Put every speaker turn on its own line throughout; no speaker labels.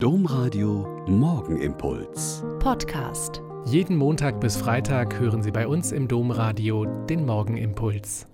Domradio Morgenimpuls.
Podcast.
Jeden Montag bis Freitag hören Sie bei uns im Domradio den Morgenimpuls.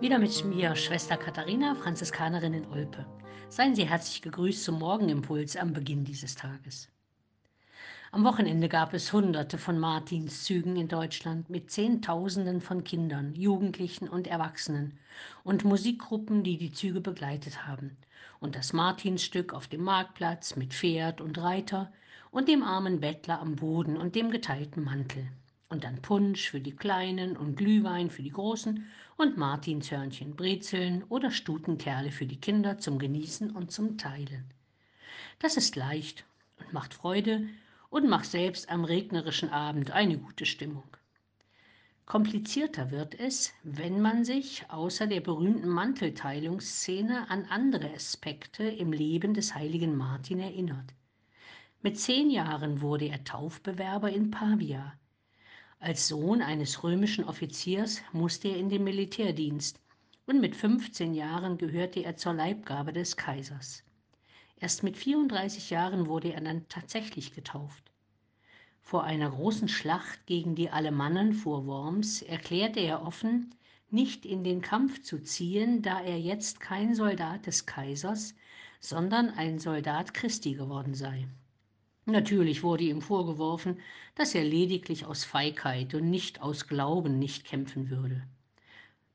Wieder mit mir, Schwester Katharina, Franziskanerin in Olpe. Seien Sie herzlich gegrüßt zum Morgenimpuls am Beginn dieses Tages. Am Wochenende gab es Hunderte von Martinszügen in Deutschland mit Zehntausenden von Kindern, Jugendlichen und Erwachsenen und Musikgruppen, die die Züge begleitet haben. Und das Martinsstück auf dem Marktplatz mit Pferd und Reiter und dem armen Bettler am Boden und dem geteilten Mantel. Und dann Punsch für die Kleinen und Glühwein für die Großen und Martinshörnchen, Brezeln oder Stutenkerle für die Kinder zum Genießen und zum Teilen. Das ist leicht und macht Freude und mach selbst am regnerischen Abend eine gute Stimmung. Komplizierter wird es, wenn man sich außer der berühmten Mantelteilungsszene an andere Aspekte im Leben des heiligen Martin erinnert. Mit zehn Jahren wurde er Taufbewerber in Pavia. Als Sohn eines römischen Offiziers musste er in den Militärdienst und mit 15 Jahren gehörte er zur Leibgabe des Kaisers. Erst mit 34 Jahren wurde er dann tatsächlich getauft. Vor einer großen Schlacht gegen die Alemannen vor Worms erklärte er offen, nicht in den Kampf zu ziehen, da er jetzt kein Soldat des Kaisers, sondern ein Soldat Christi geworden sei. Natürlich wurde ihm vorgeworfen, dass er lediglich aus Feigheit und nicht aus Glauben nicht kämpfen würde.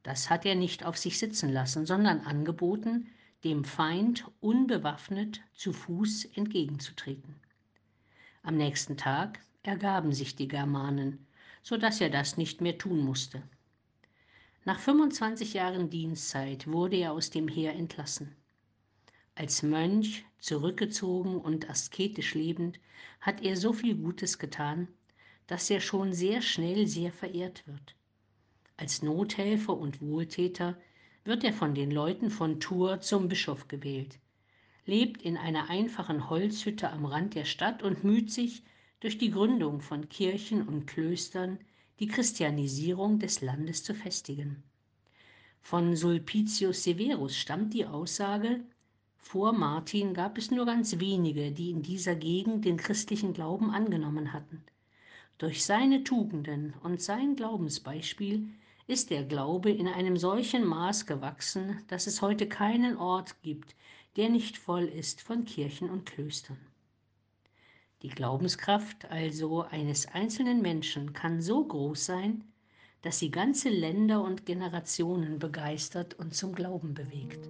Das hat er nicht auf sich sitzen lassen, sondern angeboten, dem Feind unbewaffnet zu Fuß entgegenzutreten. Am nächsten Tag ergaben sich die Germanen, so dass er das nicht mehr tun musste. Nach 25 Jahren Dienstzeit wurde er aus dem Heer entlassen. Als Mönch, zurückgezogen und asketisch lebend, hat er so viel Gutes getan, dass er schon sehr schnell sehr verehrt wird. Als Nothelfer und Wohltäter wird er von den Leuten von Tours zum Bischof gewählt, lebt in einer einfachen Holzhütte am Rand der Stadt und müht sich, durch die Gründung von Kirchen und Klöstern die Christianisierung des Landes zu festigen. Von Sulpicius Severus stammt die Aussage, vor Martin gab es nur ganz wenige, die in dieser Gegend den christlichen Glauben angenommen hatten. Durch seine Tugenden und sein Glaubensbeispiel ist der Glaube in einem solchen Maß gewachsen, dass es heute keinen Ort gibt, der nicht voll ist von Kirchen und Klöstern. Die Glaubenskraft also eines einzelnen Menschen kann so groß sein, dass sie ganze Länder und Generationen begeistert und zum Glauben bewegt.